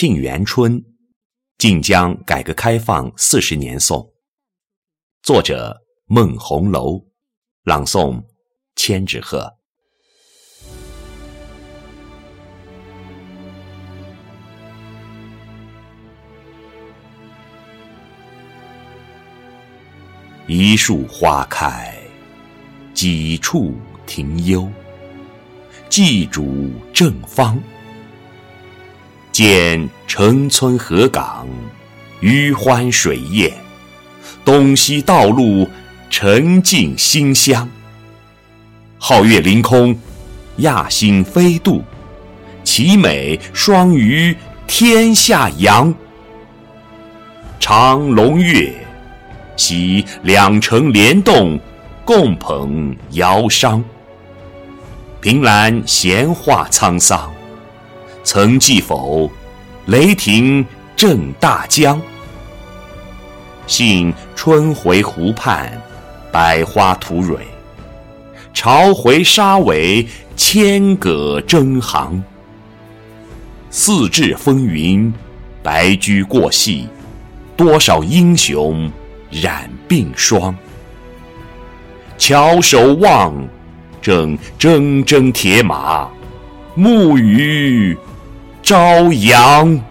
沁园春，晋江改革开放四十年颂。作者：孟红楼，朗诵：千纸鹤。一树花开，几处庭幽。寄主正方。见城村河港，余欢水宴，东西道路，沉静馨香。皓月凌空，亚星飞渡，其美双于天下扬。长龙月，喜两城联动，共捧瑶觞。凭栏闲话沧桑。曾记否？雷霆震大江。信春回湖畔，百花吐蕊；潮回沙尾，千舸争航。四至风云，白驹过隙，多少英雄染鬓霜。翘首望，正铮铮铁马，暮雨。朝阳。